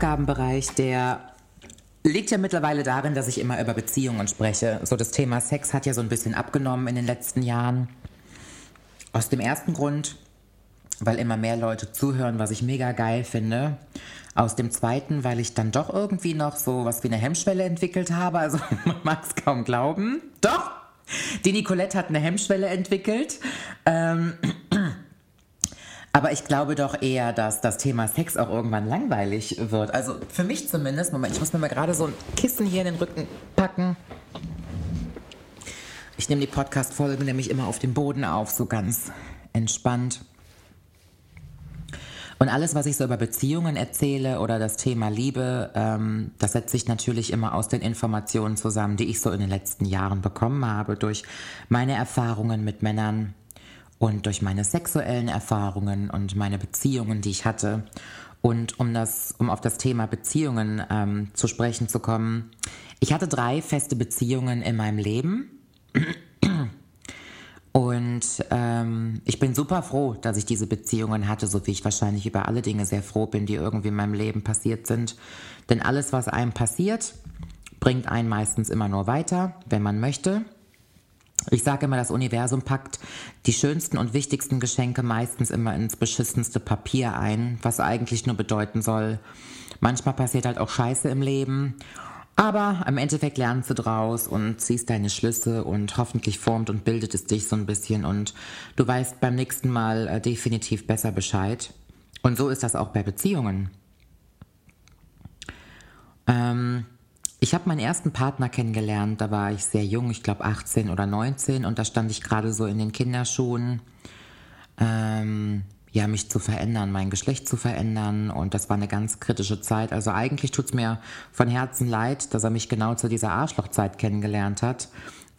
Aufgabenbereich, der liegt ja mittlerweile darin, dass ich immer über Beziehungen spreche. So das Thema Sex hat ja so ein bisschen abgenommen in den letzten Jahren. Aus dem ersten Grund, weil immer mehr Leute zuhören, was ich mega geil finde. Aus dem zweiten, weil ich dann doch irgendwie noch so was wie eine Hemmschwelle entwickelt habe. Also man mag es kaum glauben. Doch! Die Nicolette hat eine Hemmschwelle entwickelt. Ähm, aber ich glaube doch eher, dass das Thema Sex auch irgendwann langweilig wird. Also für mich zumindest. Moment, ich muss mir mal gerade so ein Kissen hier in den Rücken packen. Ich nehme die Podcast-Folge nämlich immer auf dem Boden auf, so ganz entspannt. Und alles, was ich so über Beziehungen erzähle oder das Thema Liebe, ähm, das setzt sich natürlich immer aus den Informationen zusammen, die ich so in den letzten Jahren bekommen habe, durch meine Erfahrungen mit Männern und durch meine sexuellen Erfahrungen und meine Beziehungen, die ich hatte. Und um, das, um auf das Thema Beziehungen ähm, zu sprechen zu kommen, ich hatte drei feste Beziehungen in meinem Leben. Und ähm, ich bin super froh, dass ich diese Beziehungen hatte, so wie ich wahrscheinlich über alle Dinge sehr froh bin, die irgendwie in meinem Leben passiert sind. Denn alles, was einem passiert, bringt einen meistens immer nur weiter, wenn man möchte. Ich sage immer, das Universum packt die schönsten und wichtigsten Geschenke meistens immer ins beschissenste Papier ein, was eigentlich nur bedeuten soll, manchmal passiert halt auch Scheiße im Leben aber im Endeffekt lernst du draus und ziehst deine Schlüsse und hoffentlich formt und bildet es dich so ein bisschen und du weißt beim nächsten Mal äh, definitiv besser Bescheid. Und so ist das auch bei Beziehungen. Ähm, ich habe meinen ersten Partner kennengelernt, da war ich sehr jung, ich glaube 18 oder 19 und da stand ich gerade so in den Kinderschuhen. Ähm, ja, mich zu verändern, mein Geschlecht zu verändern. Und das war eine ganz kritische Zeit. Also eigentlich tut's mir von Herzen leid, dass er mich genau zu dieser Arschlochzeit kennengelernt hat,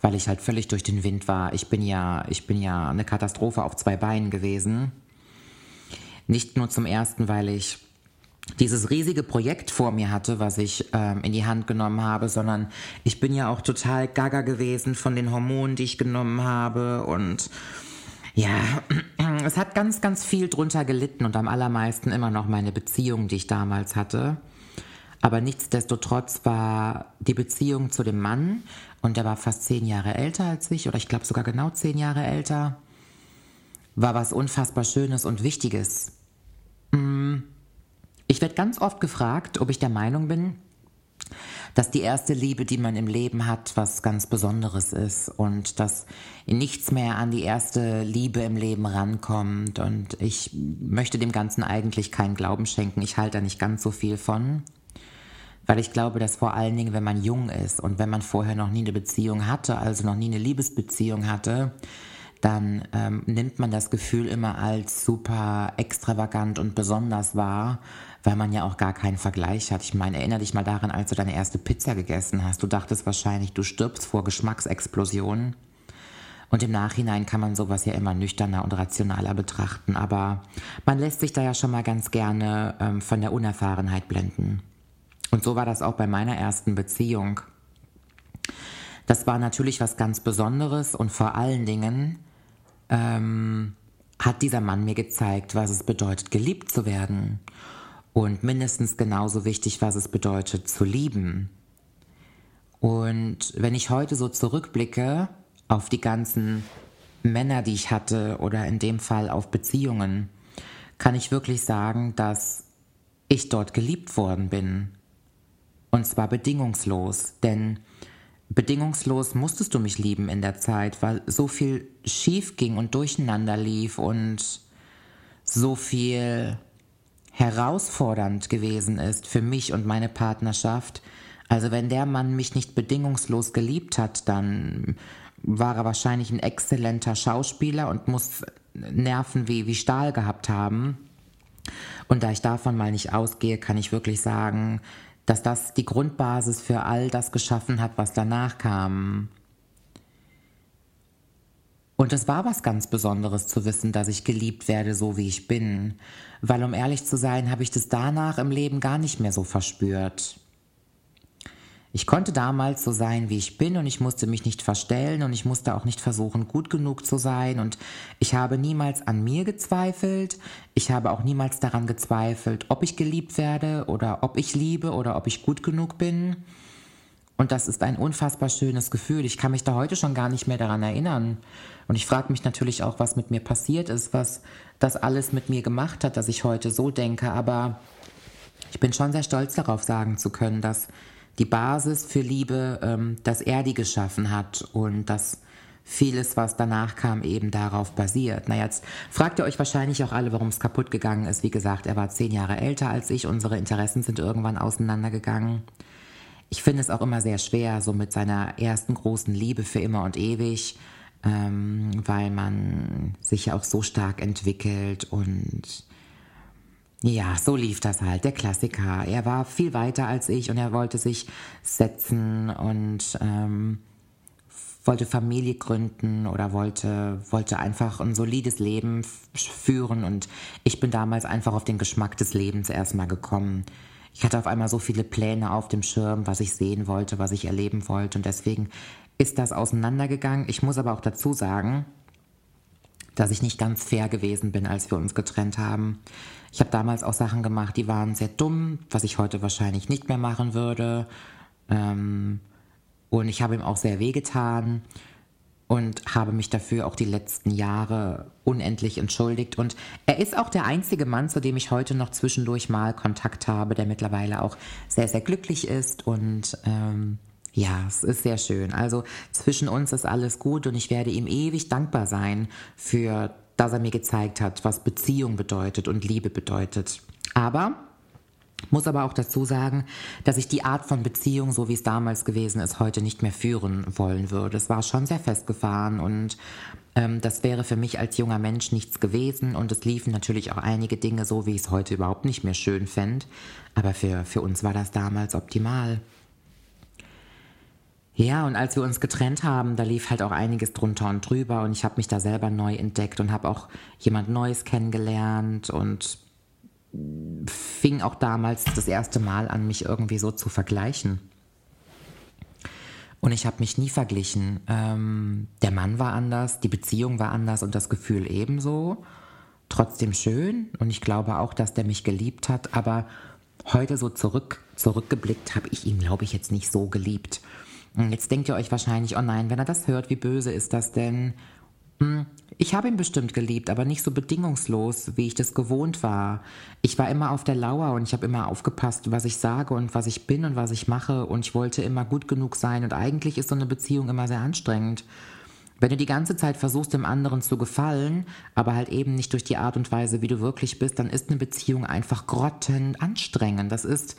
weil ich halt völlig durch den Wind war. Ich bin ja, ich bin ja eine Katastrophe auf zwei Beinen gewesen. Nicht nur zum ersten, weil ich dieses riesige Projekt vor mir hatte, was ich ähm, in die Hand genommen habe, sondern ich bin ja auch total gaga gewesen von den Hormonen, die ich genommen habe und ja, es hat ganz, ganz viel drunter gelitten und am allermeisten immer noch meine Beziehung, die ich damals hatte. Aber nichtsdestotrotz war die Beziehung zu dem Mann, und der war fast zehn Jahre älter als ich, oder ich glaube sogar genau zehn Jahre älter, war was unfassbar Schönes und Wichtiges. Mm. Ich werde ganz oft gefragt, ob ich der Meinung bin, dass die erste Liebe, die man im Leben hat, was ganz Besonderes ist und dass nichts mehr an die erste Liebe im Leben rankommt. Und ich möchte dem Ganzen eigentlich keinen Glauben schenken. Ich halte da nicht ganz so viel von. Weil ich glaube, dass vor allen Dingen, wenn man jung ist und wenn man vorher noch nie eine Beziehung hatte, also noch nie eine Liebesbeziehung hatte, dann ähm, nimmt man das Gefühl immer als super extravagant und besonders wahr weil man ja auch gar keinen Vergleich hat. Ich meine, erinnere dich mal daran, als du deine erste Pizza gegessen hast. Du dachtest wahrscheinlich, du stirbst vor Geschmacksexplosionen. Und im Nachhinein kann man sowas ja immer nüchterner und rationaler betrachten, aber man lässt sich da ja schon mal ganz gerne ähm, von der Unerfahrenheit blenden. Und so war das auch bei meiner ersten Beziehung. Das war natürlich was ganz Besonderes und vor allen Dingen ähm, hat dieser Mann mir gezeigt, was es bedeutet, geliebt zu werden und mindestens genauso wichtig, was es bedeutet zu lieben. Und wenn ich heute so zurückblicke auf die ganzen Männer, die ich hatte oder in dem Fall auf Beziehungen, kann ich wirklich sagen, dass ich dort geliebt worden bin. Und zwar bedingungslos, denn bedingungslos musstest du mich lieben in der Zeit, weil so viel schief ging und durcheinander lief und so viel herausfordernd gewesen ist für mich und meine Partnerschaft. Also wenn der Mann mich nicht bedingungslos geliebt hat, dann war er wahrscheinlich ein exzellenter Schauspieler und muss Nerven wie, wie Stahl gehabt haben. Und da ich davon mal nicht ausgehe, kann ich wirklich sagen, dass das die Grundbasis für all das geschaffen hat, was danach kam. Und es war was ganz Besonderes zu wissen, dass ich geliebt werde, so wie ich bin. Weil um ehrlich zu sein, habe ich das danach im Leben gar nicht mehr so verspürt. Ich konnte damals so sein, wie ich bin und ich musste mich nicht verstellen und ich musste auch nicht versuchen, gut genug zu sein und ich habe niemals an mir gezweifelt. Ich habe auch niemals daran gezweifelt, ob ich geliebt werde oder ob ich liebe oder ob ich gut genug bin. Und das ist ein unfassbar schönes Gefühl. Ich kann mich da heute schon gar nicht mehr daran erinnern. Und ich frage mich natürlich auch, was mit mir passiert ist, was das alles mit mir gemacht hat, dass ich heute so denke. Aber ich bin schon sehr stolz darauf sagen zu können, dass die Basis für Liebe, ähm, dass er die geschaffen hat und dass vieles, was danach kam, eben darauf basiert. Na, jetzt fragt ihr euch wahrscheinlich auch alle, warum es kaputt gegangen ist. Wie gesagt, er war zehn Jahre älter als ich, unsere Interessen sind irgendwann auseinandergegangen. Ich finde es auch immer sehr schwer, so mit seiner ersten großen Liebe für immer und ewig, ähm, weil man sich ja auch so stark entwickelt und ja, so lief das halt, der Klassiker. Er war viel weiter als ich und er wollte sich setzen und ähm, wollte Familie gründen oder wollte, wollte einfach ein solides Leben führen und ich bin damals einfach auf den Geschmack des Lebens erstmal gekommen. Ich hatte auf einmal so viele Pläne auf dem Schirm, was ich sehen wollte, was ich erleben wollte und deswegen ist das auseinandergegangen. Ich muss aber auch dazu sagen, dass ich nicht ganz fair gewesen bin, als wir uns getrennt haben. Ich habe damals auch Sachen gemacht, die waren sehr dumm, was ich heute wahrscheinlich nicht mehr machen würde. Ähm, und ich habe ihm auch sehr wehgetan und habe mich dafür auch die letzten Jahre unendlich entschuldigt. Und er ist auch der einzige Mann, zu dem ich heute noch zwischendurch mal Kontakt habe, der mittlerweile auch sehr, sehr glücklich ist und ähm, ja, es ist sehr schön. Also zwischen uns ist alles gut und ich werde ihm ewig dankbar sein für, dass er mir gezeigt hat, was Beziehung bedeutet und Liebe bedeutet. Aber muss aber auch dazu sagen, dass ich die Art von Beziehung, so wie es damals gewesen ist, heute nicht mehr führen wollen würde. Es war schon sehr festgefahren und ähm, das wäre für mich als junger Mensch nichts gewesen und es liefen natürlich auch einige Dinge so, wie ich es heute überhaupt nicht mehr schön fände. Aber für, für uns war das damals optimal. Ja, und als wir uns getrennt haben, da lief halt auch einiges drunter und drüber und ich habe mich da selber neu entdeckt und habe auch jemand Neues kennengelernt und fing auch damals das erste Mal an, mich irgendwie so zu vergleichen. Und ich habe mich nie verglichen. Ähm, der Mann war anders, die Beziehung war anders und das Gefühl ebenso. Trotzdem schön und ich glaube auch, dass der mich geliebt hat, aber heute so zurück, zurückgeblickt habe ich ihn, glaube ich, jetzt nicht so geliebt. Jetzt denkt ihr euch wahrscheinlich, oh nein, wenn er das hört, wie böse ist das denn? Hm, ich habe ihn bestimmt geliebt, aber nicht so bedingungslos, wie ich das gewohnt war. Ich war immer auf der Lauer und ich habe immer aufgepasst, was ich sage und was ich bin und was ich mache und ich wollte immer gut genug sein und eigentlich ist so eine Beziehung immer sehr anstrengend. Wenn du die ganze Zeit versuchst, dem anderen zu gefallen, aber halt eben nicht durch die Art und Weise, wie du wirklich bist, dann ist eine Beziehung einfach grottend anstrengend. Das ist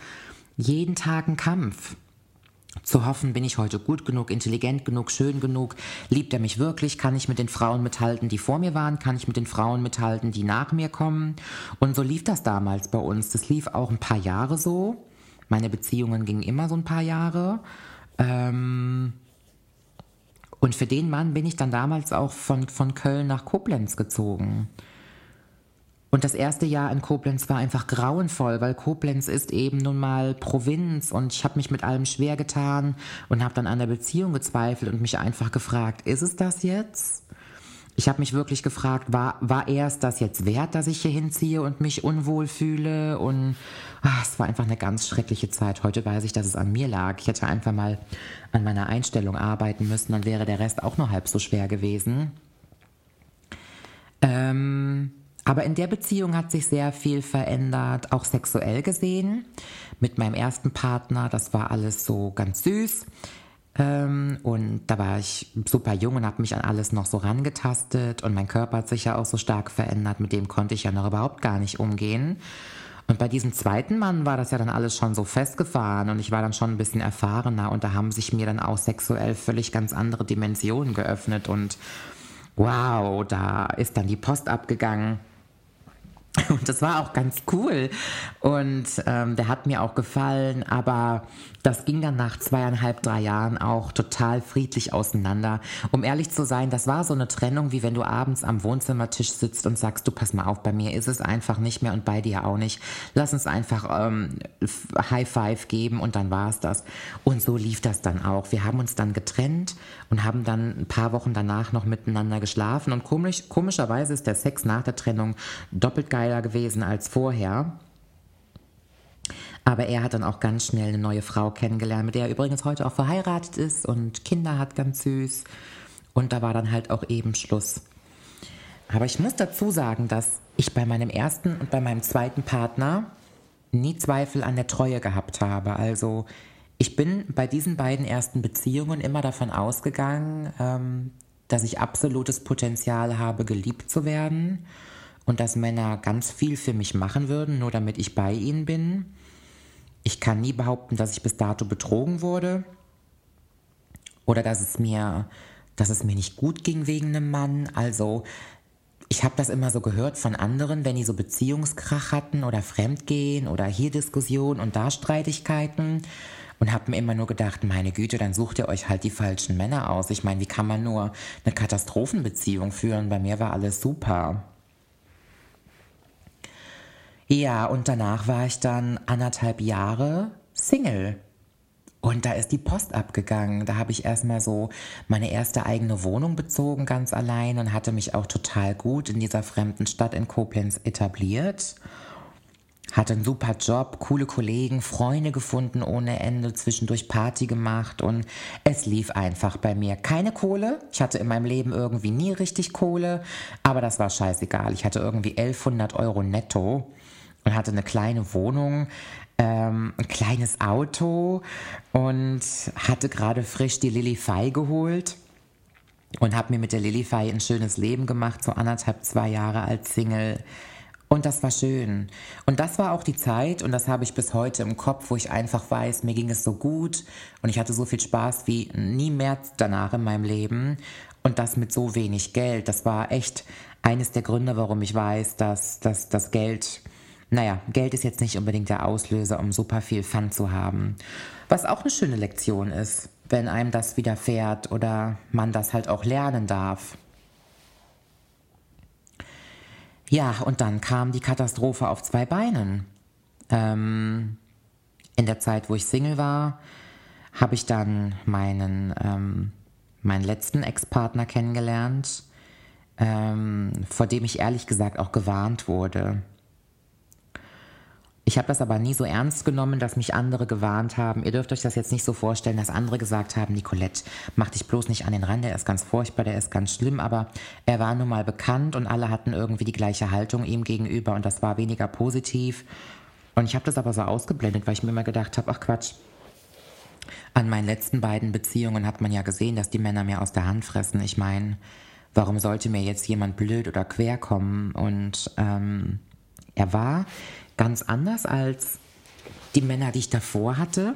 jeden Tag ein Kampf zu hoffen, bin ich heute gut genug, intelligent genug, schön genug, liebt er mich wirklich, kann ich mit den Frauen mithalten, die vor mir waren, kann ich mit den Frauen mithalten, die nach mir kommen. Und so lief das damals bei uns. Das lief auch ein paar Jahre so. Meine Beziehungen gingen immer so ein paar Jahre. Ähm und für den Mann bin ich dann damals auch von, von Köln nach Koblenz gezogen. Und das erste Jahr in Koblenz war einfach grauenvoll, weil Koblenz ist eben nun mal Provinz und ich habe mich mit allem schwer getan und habe dann an der Beziehung gezweifelt und mich einfach gefragt, ist es das jetzt? Ich habe mich wirklich gefragt, war, war er es das jetzt wert, dass ich hier hinziehe und mich unwohl fühle? Und ach, es war einfach eine ganz schreckliche Zeit. Heute weiß ich, dass es an mir lag. Ich hätte einfach mal an meiner Einstellung arbeiten müssen, dann wäre der Rest auch nur halb so schwer gewesen. Ähm, aber in der Beziehung hat sich sehr viel verändert, auch sexuell gesehen. Mit meinem ersten Partner, das war alles so ganz süß. Ähm, und da war ich super jung und habe mich an alles noch so rangetastet. Und mein Körper hat sich ja auch so stark verändert. Mit dem konnte ich ja noch überhaupt gar nicht umgehen. Und bei diesem zweiten Mann war das ja dann alles schon so festgefahren und ich war dann schon ein bisschen erfahrener und da haben sich mir dann auch sexuell völlig ganz andere Dimensionen geöffnet und wow, da ist dann die Post abgegangen Und das war auch ganz cool. Und ähm, der hat mir auch gefallen, aber das ging dann nach zweieinhalb, drei Jahren auch total friedlich auseinander. Um ehrlich zu sein, das war so eine Trennung, wie wenn du abends am Wohnzimmertisch sitzt und sagst, du pass mal auf, bei mir ist es einfach nicht mehr und bei dir auch nicht. Lass uns einfach ähm, High Five geben und dann war es das. Und so lief das dann auch. Wir haben uns dann getrennt und haben dann ein paar Wochen danach noch miteinander geschlafen. Und komisch, komischerweise ist der Sex nach der Trennung doppelt geiler gewesen als vorher. Aber er hat dann auch ganz schnell eine neue Frau kennengelernt, mit der er übrigens heute auch verheiratet ist und Kinder hat ganz süß. Und da war dann halt auch eben Schluss. Aber ich muss dazu sagen, dass ich bei meinem ersten und bei meinem zweiten Partner nie Zweifel an der Treue gehabt habe. Also ich bin bei diesen beiden ersten Beziehungen immer davon ausgegangen, ähm, dass ich absolutes Potenzial habe, geliebt zu werden und dass Männer ganz viel für mich machen würden, nur damit ich bei ihnen bin. Ich kann nie behaupten, dass ich bis dato betrogen wurde oder dass es mir, dass es mir nicht gut ging wegen einem Mann. Also ich habe das immer so gehört von anderen, wenn die so Beziehungskrach hatten oder Fremdgehen oder hier Diskussionen und da Streitigkeiten und habe mir immer nur gedacht, meine Güte, dann sucht ihr euch halt die falschen Männer aus. Ich meine, wie kann man nur eine Katastrophenbeziehung führen? Bei mir war alles super. Ja, und danach war ich dann anderthalb Jahre Single. Und da ist die Post abgegangen. Da habe ich erstmal so meine erste eigene Wohnung bezogen, ganz allein und hatte mich auch total gut in dieser fremden Stadt in Koblenz etabliert. Hatte einen super Job, coole Kollegen, Freunde gefunden ohne Ende, zwischendurch Party gemacht und es lief einfach bei mir. Keine Kohle. Ich hatte in meinem Leben irgendwie nie richtig Kohle, aber das war scheißegal. Ich hatte irgendwie 1100 Euro netto und hatte eine kleine Wohnung, ähm, ein kleines Auto und hatte gerade frisch die Lilify geholt und habe mir mit der Lilify ein schönes Leben gemacht, so anderthalb, zwei Jahre als Single. Und das war schön. Und das war auch die Zeit, und das habe ich bis heute im Kopf, wo ich einfach weiß, mir ging es so gut und ich hatte so viel Spaß wie nie mehr danach in meinem Leben. Und das mit so wenig Geld. Das war echt eines der Gründe, warum ich weiß, dass, dass das Geld naja, Geld ist jetzt nicht unbedingt der Auslöser, um super viel Fun zu haben. Was auch eine schöne Lektion ist, wenn einem das widerfährt oder man das halt auch lernen darf. Ja, und dann kam die Katastrophe auf zwei Beinen. Ähm, in der Zeit, wo ich Single war, habe ich dann meinen, ähm, meinen letzten Ex-Partner kennengelernt, ähm, vor dem ich ehrlich gesagt auch gewarnt wurde. Ich habe das aber nie so ernst genommen, dass mich andere gewarnt haben. Ihr dürft euch das jetzt nicht so vorstellen, dass andere gesagt haben, Nicolette, mach dich bloß nicht an den Rand, der ist ganz furchtbar, der ist ganz schlimm, aber er war nun mal bekannt und alle hatten irgendwie die gleiche Haltung ihm gegenüber und das war weniger positiv. Und ich habe das aber so ausgeblendet, weil ich mir immer gedacht habe, ach Quatsch, an meinen letzten beiden Beziehungen hat man ja gesehen, dass die Männer mir aus der Hand fressen. Ich meine, warum sollte mir jetzt jemand blöd oder quer kommen? Und ähm, er war ganz anders als die Männer, die ich davor hatte.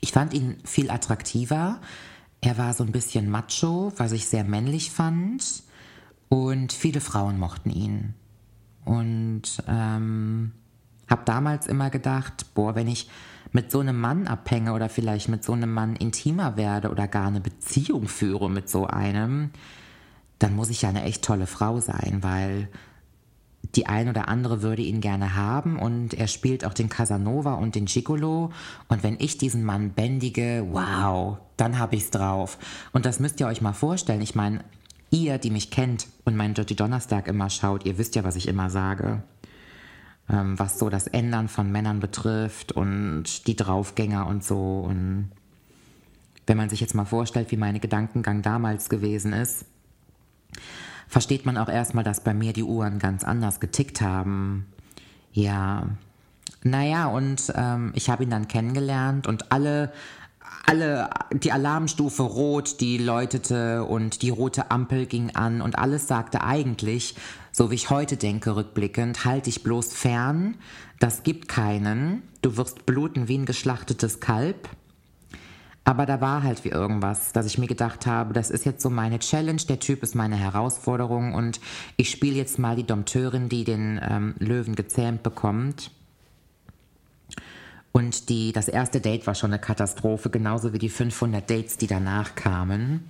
Ich fand ihn viel attraktiver. Er war so ein bisschen macho, was ich sehr männlich fand. Und viele Frauen mochten ihn. Und ähm, habe damals immer gedacht, boah, wenn ich mit so einem Mann abhänge oder vielleicht mit so einem Mann intimer werde oder gar eine Beziehung führe mit so einem, dann muss ich ja eine echt tolle Frau sein, weil die ein oder andere würde ihn gerne haben und er spielt auch den Casanova und den Gigolo und wenn ich diesen Mann bändige, wow, dann habe ich's drauf. Und das müsst ihr euch mal vorstellen. Ich meine, ihr, die mich kennt und meinen Dirty Donnerstag immer schaut, ihr wisst ja, was ich immer sage. Ähm, was so das Ändern von Männern betrifft und die Draufgänger und so. Und wenn man sich jetzt mal vorstellt, wie mein Gedankengang damals gewesen ist, versteht man auch erstmal, dass bei mir die Uhren ganz anders getickt haben. Ja, naja, und ähm, ich habe ihn dann kennengelernt und alle, alle, die Alarmstufe rot, die läutete und die rote Ampel ging an und alles sagte eigentlich, so wie ich heute denke, rückblickend, halt dich bloß fern, das gibt keinen, du wirst bluten wie ein geschlachtetes Kalb. Aber da war halt wie irgendwas, dass ich mir gedacht habe, das ist jetzt so meine Challenge, der Typ ist meine Herausforderung und ich spiele jetzt mal die Dompteurin, die den ähm, Löwen gezähmt bekommt. Und die, das erste Date war schon eine Katastrophe, genauso wie die 500 Dates, die danach kamen.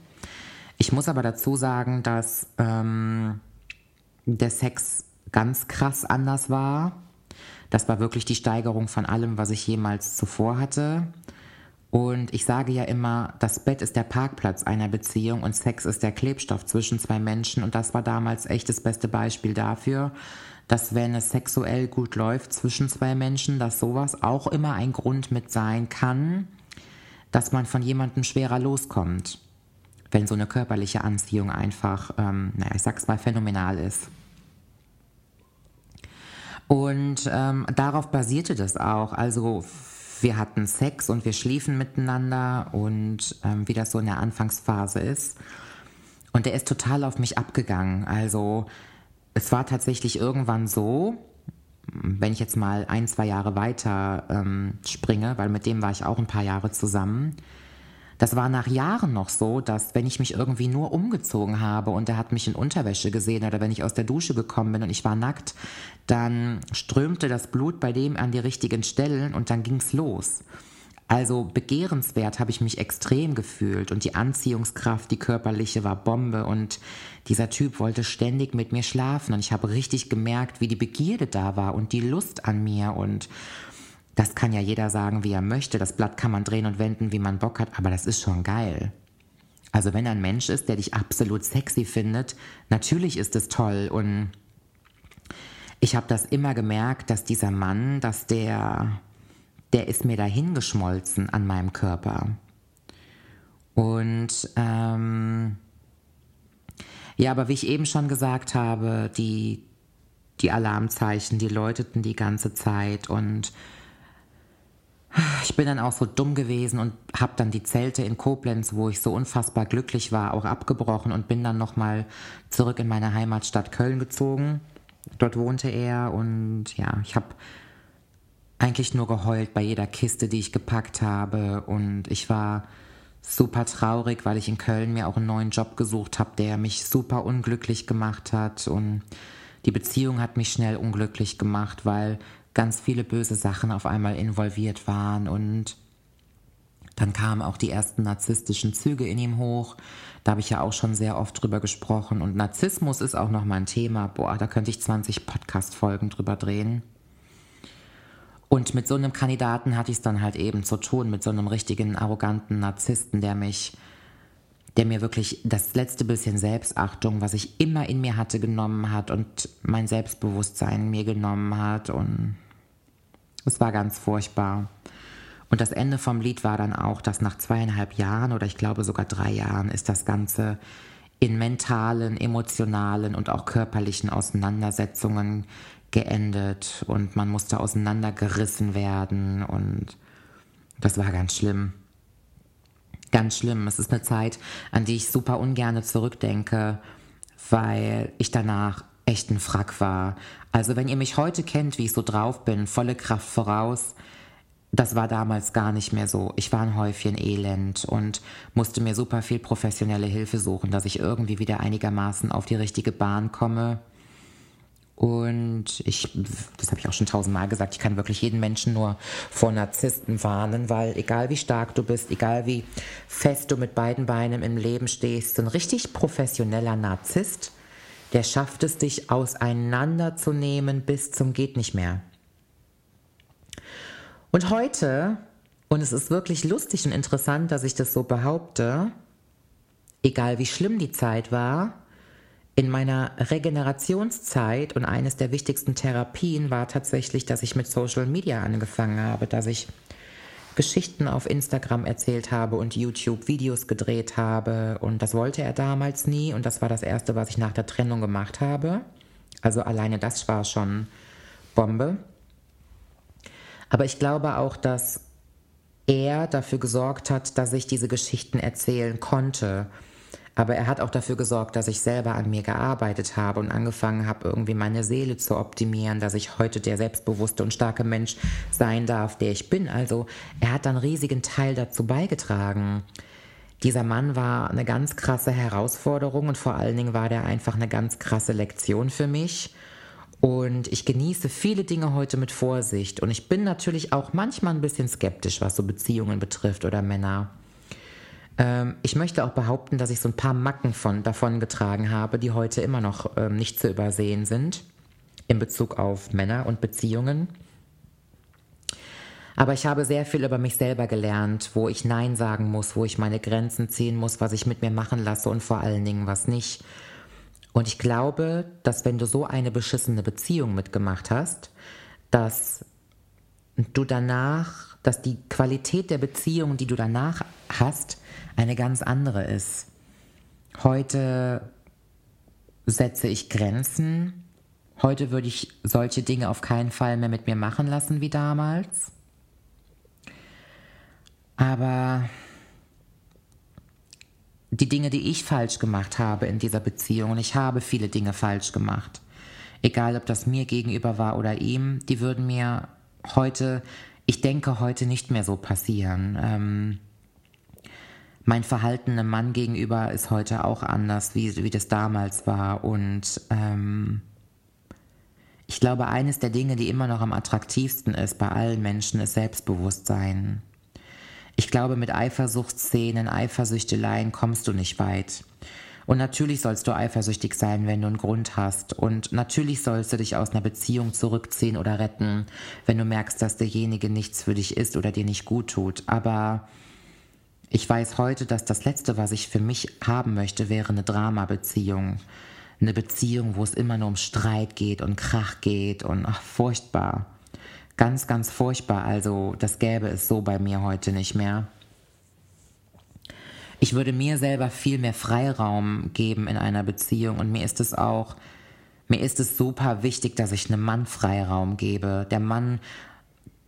Ich muss aber dazu sagen, dass ähm, der Sex ganz krass anders war. Das war wirklich die Steigerung von allem, was ich jemals zuvor hatte. Und ich sage ja immer, das Bett ist der Parkplatz einer Beziehung und Sex ist der Klebstoff zwischen zwei Menschen. Und das war damals echt das beste Beispiel dafür, dass wenn es sexuell gut läuft zwischen zwei Menschen, dass sowas auch immer ein Grund mit sein kann, dass man von jemandem schwerer loskommt. Wenn so eine körperliche Anziehung einfach, ähm, naja, ich sag's mal, phänomenal ist. Und ähm, darauf basierte das auch. Also wir hatten Sex und wir schliefen miteinander und ähm, wie das so in der Anfangsphase ist. Und er ist total auf mich abgegangen. Also es war tatsächlich irgendwann so, wenn ich jetzt mal ein, zwei Jahre weiter ähm, springe, weil mit dem war ich auch ein paar Jahre zusammen, das war nach Jahren noch so, dass wenn ich mich irgendwie nur umgezogen habe und er hat mich in Unterwäsche gesehen oder wenn ich aus der Dusche gekommen bin und ich war nackt, dann strömte das Blut bei dem an die richtigen Stellen und dann ging's los. Also begehrenswert habe ich mich extrem gefühlt und die Anziehungskraft, die körperliche war Bombe und dieser Typ wollte ständig mit mir schlafen und ich habe richtig gemerkt, wie die Begierde da war und die Lust an mir und das kann ja jeder sagen, wie er möchte. Das Blatt kann man drehen und wenden, wie man Bock hat, aber das ist schon geil. Also wenn ein Mensch ist, der dich absolut sexy findet, natürlich ist es toll und ich habe das immer gemerkt, dass dieser Mann, dass der, der ist mir dahin geschmolzen an meinem Körper. Und ähm, ja, aber wie ich eben schon gesagt habe, die, die Alarmzeichen, die läuteten die ganze Zeit und ich bin dann auch so dumm gewesen und habe dann die Zelte in Koblenz, wo ich so unfassbar glücklich war, auch abgebrochen und bin dann nochmal zurück in meine Heimatstadt Köln gezogen. Dort wohnte er und ja, ich habe eigentlich nur geheult bei jeder Kiste, die ich gepackt habe und ich war super traurig, weil ich in Köln mir auch einen neuen Job gesucht habe, der mich super unglücklich gemacht hat und die Beziehung hat mich schnell unglücklich gemacht, weil ganz viele böse Sachen auf einmal involviert waren und dann kamen auch die ersten narzisstischen Züge in ihm hoch. Da habe ich ja auch schon sehr oft drüber gesprochen. Und Narzissmus ist auch nochmal ein Thema. Boah, da könnte ich 20 Podcast-Folgen drüber drehen. Und mit so einem Kandidaten hatte ich es dann halt eben zu tun, mit so einem richtigen arroganten Narzissten, der mich, der mir wirklich das letzte bisschen Selbstachtung, was ich immer in mir hatte, genommen hat und mein Selbstbewusstsein mir genommen hat und es war ganz furchtbar. Und das Ende vom Lied war dann auch, dass nach zweieinhalb Jahren oder ich glaube sogar drei Jahren ist das Ganze in mentalen, emotionalen und auch körperlichen Auseinandersetzungen geendet und man musste auseinandergerissen werden und das war ganz schlimm. Ganz schlimm. Es ist eine Zeit, an die ich super ungerne zurückdenke, weil ich danach echt ein Frack war. Also wenn ihr mich heute kennt, wie ich so drauf bin, volle Kraft voraus, das war damals gar nicht mehr so. Ich war ein Häufchen Elend und musste mir super viel professionelle Hilfe suchen, dass ich irgendwie wieder einigermaßen auf die richtige Bahn komme. Und ich, das habe ich auch schon tausendmal gesagt, ich kann wirklich jeden Menschen nur vor Narzissten warnen, weil egal wie stark du bist, egal wie fest du mit beiden Beinen im Leben stehst, so ein richtig professioneller Narzisst der schafft es, dich auseinanderzunehmen bis zum geht nicht mehr. Und heute, und es ist wirklich lustig und interessant, dass ich das so behaupte, egal wie schlimm die Zeit war, in meiner Regenerationszeit und eines der wichtigsten Therapien war tatsächlich, dass ich mit Social Media angefangen habe, dass ich Geschichten auf Instagram erzählt habe und YouTube-Videos gedreht habe. Und das wollte er damals nie. Und das war das Erste, was ich nach der Trennung gemacht habe. Also alleine das war schon Bombe. Aber ich glaube auch, dass er dafür gesorgt hat, dass ich diese Geschichten erzählen konnte. Aber er hat auch dafür gesorgt, dass ich selber an mir gearbeitet habe und angefangen habe, irgendwie meine Seele zu optimieren, dass ich heute der selbstbewusste und starke Mensch sein darf, der ich bin. Also er hat einen riesigen Teil dazu beigetragen. Dieser Mann war eine ganz krasse Herausforderung und vor allen Dingen war der einfach eine ganz krasse Lektion für mich. Und ich genieße viele Dinge heute mit Vorsicht. Und ich bin natürlich auch manchmal ein bisschen skeptisch, was so Beziehungen betrifft oder Männer. Ähm, ich möchte auch behaupten, dass ich so ein paar Macken von, davon getragen habe, die heute immer noch ähm, nicht zu übersehen sind in Bezug auf Männer und Beziehungen. Aber ich habe sehr viel über mich selber gelernt, wo ich Nein sagen muss, wo ich meine Grenzen ziehen muss, was ich mit mir machen lasse und vor allen Dingen was nicht. Und ich glaube, dass wenn du so eine beschissene Beziehung mitgemacht hast, dass du danach, dass die Qualität der Beziehung, die du danach hast, eine ganz andere ist. Heute setze ich Grenzen. Heute würde ich solche Dinge auf keinen Fall mehr mit mir machen lassen wie damals. Aber die Dinge, die ich falsch gemacht habe in dieser Beziehung, und ich habe viele Dinge falsch gemacht, egal ob das mir gegenüber war oder ihm, die würden mir heute, ich denke, heute nicht mehr so passieren. Ähm, mein Verhalten einem Mann gegenüber ist heute auch anders, wie, wie das damals war. Und ähm, ich glaube, eines der Dinge, die immer noch am attraktivsten ist bei allen Menschen, ist Selbstbewusstsein. Ich glaube, mit Eifersuchtsszenen, Eifersüchteleien kommst du nicht weit. Und natürlich sollst du eifersüchtig sein, wenn du einen Grund hast. Und natürlich sollst du dich aus einer Beziehung zurückziehen oder retten, wenn du merkst, dass derjenige nichts für dich ist oder dir nicht gut tut. Aber ich weiß heute, dass das Letzte, was ich für mich haben möchte, wäre eine Drama-Beziehung. Eine Beziehung, wo es immer nur um Streit geht und Krach geht und ach, furchtbar. Ganz, ganz furchtbar. Also, das gäbe es so bei mir heute nicht mehr. Ich würde mir selber viel mehr Freiraum geben in einer Beziehung und mir ist es auch, mir ist es super wichtig, dass ich einem Mann Freiraum gebe. Der Mann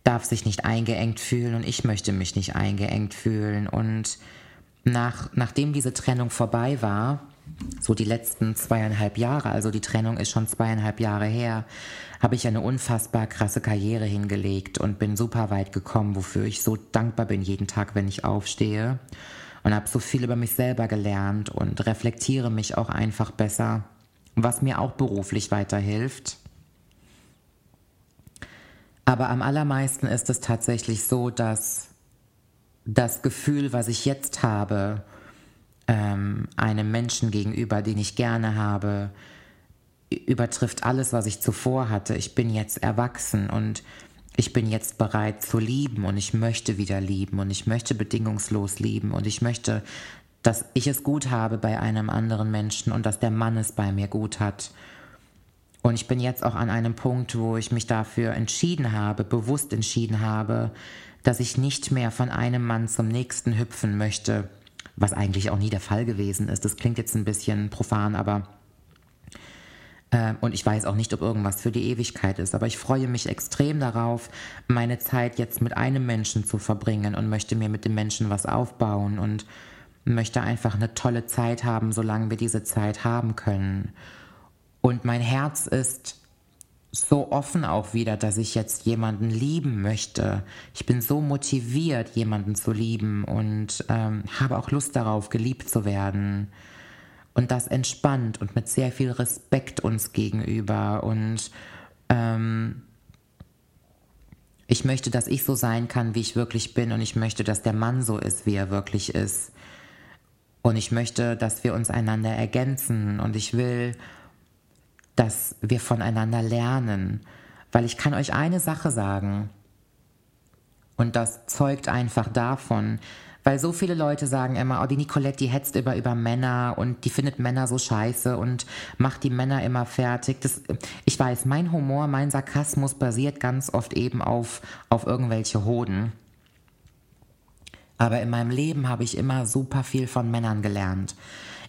darf sich nicht eingeengt fühlen und ich möchte mich nicht eingeengt fühlen. Und nach, nachdem diese Trennung vorbei war, so die letzten zweieinhalb Jahre, also die Trennung ist schon zweieinhalb Jahre her, habe ich eine unfassbar krasse Karriere hingelegt und bin super weit gekommen, wofür ich so dankbar bin jeden Tag, wenn ich aufstehe. Und habe so viel über mich selber gelernt und reflektiere mich auch einfach besser, was mir auch beruflich weiterhilft. Aber am allermeisten ist es tatsächlich so, dass das Gefühl, was ich jetzt habe, ähm, einem Menschen gegenüber, den ich gerne habe, übertrifft alles, was ich zuvor hatte. Ich bin jetzt erwachsen und ich bin jetzt bereit zu lieben und ich möchte wieder lieben und ich möchte bedingungslos lieben und ich möchte, dass ich es gut habe bei einem anderen Menschen und dass der Mann es bei mir gut hat. Und ich bin jetzt auch an einem Punkt, wo ich mich dafür entschieden habe, bewusst entschieden habe, dass ich nicht mehr von einem Mann zum nächsten hüpfen möchte, was eigentlich auch nie der Fall gewesen ist. Das klingt jetzt ein bisschen profan, aber und ich weiß auch nicht, ob irgendwas für die Ewigkeit ist, aber ich freue mich extrem darauf, meine Zeit jetzt mit einem Menschen zu verbringen und möchte mir mit dem Menschen was aufbauen und möchte einfach eine tolle Zeit haben, solange wir diese Zeit haben können. Und mein Herz ist so offen auch wieder, dass ich jetzt jemanden lieben möchte. Ich bin so motiviert, jemanden zu lieben und ähm, habe auch Lust darauf, geliebt zu werden. Und das entspannt und mit sehr viel Respekt uns gegenüber. Und ähm, ich möchte, dass ich so sein kann, wie ich wirklich bin. Und ich möchte, dass der Mann so ist, wie er wirklich ist. Und ich möchte, dass wir uns einander ergänzen. Und ich will dass wir voneinander lernen. Weil ich kann euch eine Sache sagen, und das zeugt einfach davon, weil so viele Leute sagen immer, oh, die Nicolette, die hetzt über, über Männer und die findet Männer so scheiße und macht die Männer immer fertig. Das, ich weiß, mein Humor, mein Sarkasmus basiert ganz oft eben auf, auf irgendwelche Hoden. Aber in meinem Leben habe ich immer super viel von Männern gelernt.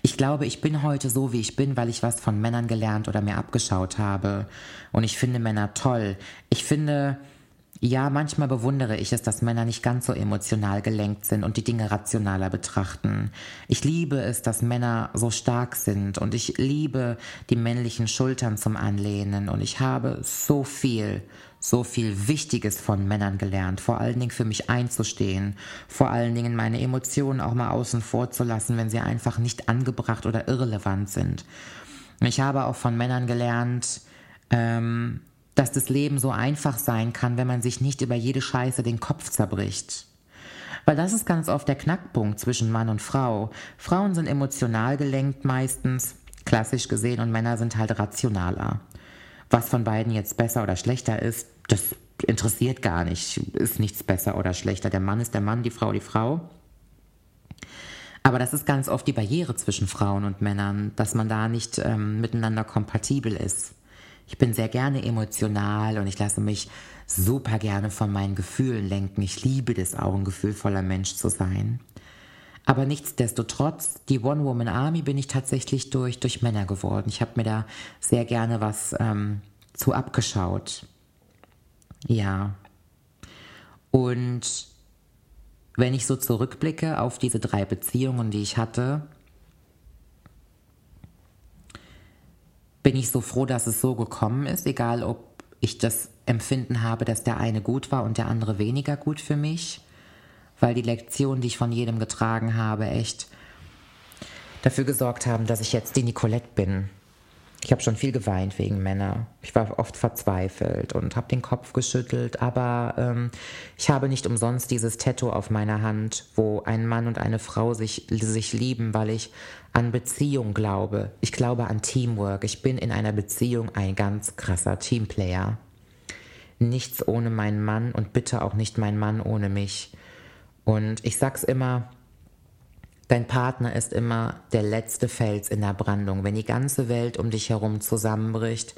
Ich glaube, ich bin heute so, wie ich bin, weil ich was von Männern gelernt oder mir abgeschaut habe. Und ich finde Männer toll. Ich finde, Ja, manchmal bewundere ich es, dass Männer nicht ganz so emotional gelenkt sind und die Dinge rationaler betrachten. Ich liebe es, dass Männer so stark sind und ich liebe die männlichen Schultern zum Anlehnen und ich habe so viel, so viel Wichtiges von Männern gelernt, vor allen Dingen für mich einzustehen, vor allen Dingen meine Emotionen auch mal außen vor zu lassen, wenn sie einfach nicht angebracht oder irrelevant sind. Ich habe auch von Männern gelernt, ähm, dass das Leben so einfach sein kann, wenn man sich nicht über jede Scheiße den Kopf zerbricht. Weil das ist ganz oft der Knackpunkt zwischen Mann und Frau. Frauen sind emotional gelenkt meistens, klassisch gesehen, und Männer sind halt rationaler. Was von beiden jetzt besser oder schlechter ist, das interessiert gar nicht. Ist nichts besser oder schlechter. Der Mann ist der Mann, die Frau die Frau. Aber das ist ganz oft die Barriere zwischen Frauen und Männern, dass man da nicht ähm, miteinander kompatibel ist. Ich bin sehr gerne emotional und ich lasse mich super gerne von meinen Gefühlen lenken. Ich liebe das auch, ein gefühlvoller Mensch zu sein. Aber nichtsdestotrotz, die One-Woman-Army bin ich tatsächlich durch, durch Männer geworden. Ich habe mir da sehr gerne was ähm, zu abgeschaut. Ja. Und wenn ich so zurückblicke auf diese drei Beziehungen, die ich hatte, bin ich so froh, dass es so gekommen ist, egal ob ich das Empfinden habe, dass der eine gut war und der andere weniger gut für mich, weil die Lektionen, die ich von jedem getragen habe, echt dafür gesorgt haben, dass ich jetzt die Nicolette bin. Ich habe schon viel geweint wegen Männer. Ich war oft verzweifelt und habe den Kopf geschüttelt, aber ähm, ich habe nicht umsonst dieses Tattoo auf meiner Hand, wo ein Mann und eine Frau sich, sich lieben, weil ich an Beziehung glaube. Ich glaube an Teamwork. Ich bin in einer Beziehung ein ganz krasser Teamplayer. Nichts ohne meinen Mann und bitte auch nicht mein Mann ohne mich. Und ich sag's immer, Dein Partner ist immer der letzte Fels in der Brandung. Wenn die ganze Welt um dich herum zusammenbricht,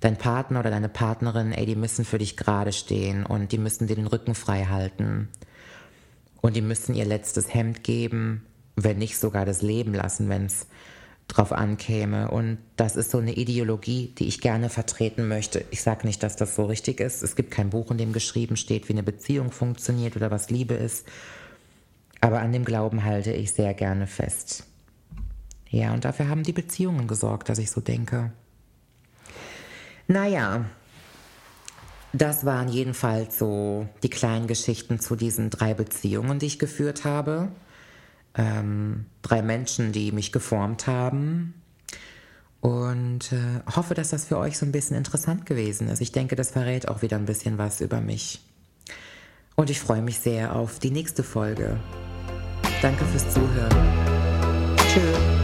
dein Partner oder deine Partnerin, ey, die müssen für dich gerade stehen und die müssen dir den Rücken frei halten. Und die müssen ihr letztes Hemd geben, wenn nicht sogar das Leben lassen, wenn es drauf ankäme. Und das ist so eine Ideologie, die ich gerne vertreten möchte. Ich sage nicht, dass das so richtig ist. Es gibt kein Buch, in dem geschrieben steht, wie eine Beziehung funktioniert oder was Liebe ist. Aber an dem Glauben halte ich sehr gerne fest. Ja, und dafür haben die Beziehungen gesorgt, dass ich so denke. Naja, das waren jedenfalls so die kleinen Geschichten zu diesen drei Beziehungen, die ich geführt habe. Ähm, drei Menschen, die mich geformt haben. Und äh, hoffe, dass das für euch so ein bisschen interessant gewesen ist. Ich denke, das verrät auch wieder ein bisschen was über mich. Und ich freue mich sehr auf die nächste Folge. Danke fürs Zuhören. Tschüss.